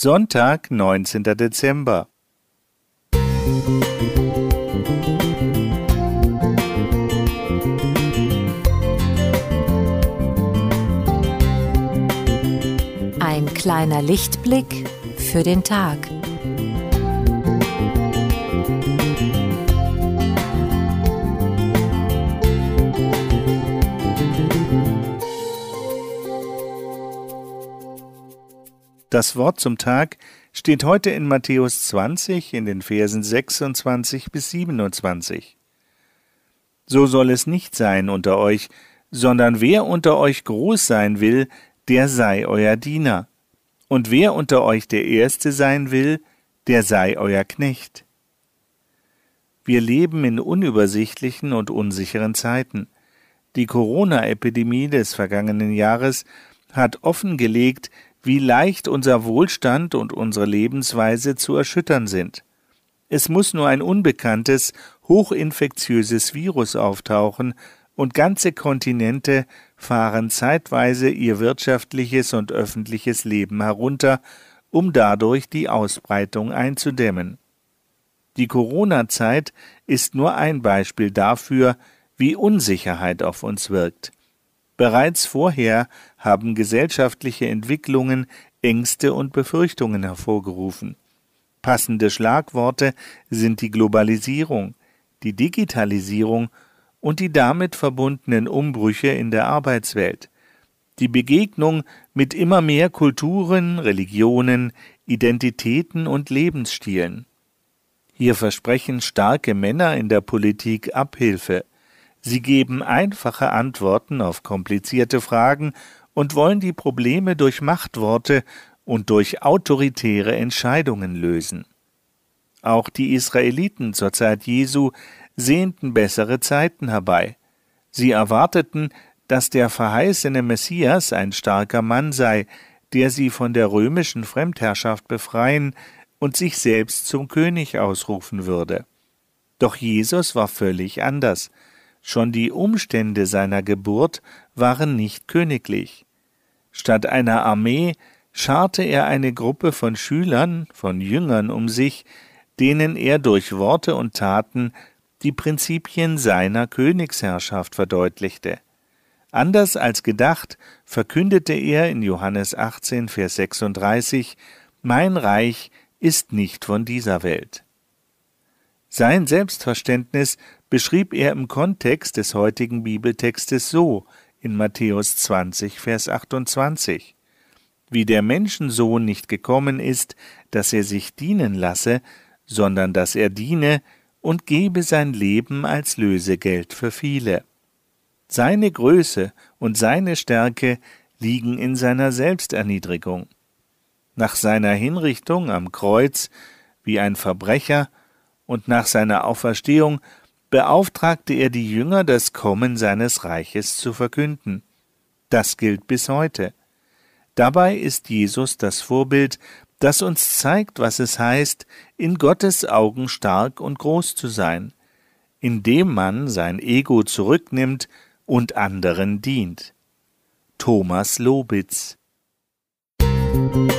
Sonntag, 19. Dezember. Ein kleiner Lichtblick für den Tag. Das Wort zum Tag steht heute in Matthäus 20 in den Versen 26 bis 27. So soll es nicht sein unter euch, sondern wer unter euch groß sein will, der sei euer Diener. Und wer unter euch der Erste sein will, der sei euer Knecht. Wir leben in unübersichtlichen und unsicheren Zeiten. Die Corona-Epidemie des vergangenen Jahres hat offengelegt, wie leicht unser Wohlstand und unsere Lebensweise zu erschüttern sind. Es muss nur ein unbekanntes, hochinfektiöses Virus auftauchen, und ganze Kontinente fahren zeitweise ihr wirtschaftliches und öffentliches Leben herunter, um dadurch die Ausbreitung einzudämmen. Die Corona-Zeit ist nur ein Beispiel dafür, wie Unsicherheit auf uns wirkt. Bereits vorher haben gesellschaftliche Entwicklungen Ängste und Befürchtungen hervorgerufen. Passende Schlagworte sind die Globalisierung, die Digitalisierung und die damit verbundenen Umbrüche in der Arbeitswelt, die Begegnung mit immer mehr Kulturen, Religionen, Identitäten und Lebensstilen. Hier versprechen starke Männer in der Politik Abhilfe, Sie geben einfache Antworten auf komplizierte Fragen und wollen die Probleme durch Machtworte und durch autoritäre Entscheidungen lösen. Auch die Israeliten zur Zeit Jesu sehnten bessere Zeiten herbei. Sie erwarteten, dass der verheißene Messias ein starker Mann sei, der sie von der römischen Fremdherrschaft befreien und sich selbst zum König ausrufen würde. Doch Jesus war völlig anders. Schon die Umstände seiner Geburt waren nicht königlich. Statt einer Armee scharte er eine Gruppe von Schülern, von Jüngern um sich, denen er durch Worte und Taten die Prinzipien seiner Königsherrschaft verdeutlichte. Anders als gedacht verkündete er in Johannes 18, Vers 36, Mein Reich ist nicht von dieser Welt. Sein Selbstverständnis beschrieb er im Kontext des heutigen Bibeltextes so in Matthäus 20, Vers 28. Wie der Menschensohn nicht gekommen ist, dass er sich dienen lasse, sondern dass er diene und gebe sein Leben als Lösegeld für viele. Seine Größe und seine Stärke liegen in seiner Selbsterniedrigung. Nach seiner Hinrichtung am Kreuz wie ein Verbrecher und nach seiner Auferstehung beauftragte er die Jünger, das Kommen seines Reiches zu verkünden. Das gilt bis heute. Dabei ist Jesus das Vorbild, das uns zeigt, was es heißt, in Gottes Augen stark und groß zu sein, indem man sein Ego zurücknimmt und anderen dient. Thomas Lobitz Musik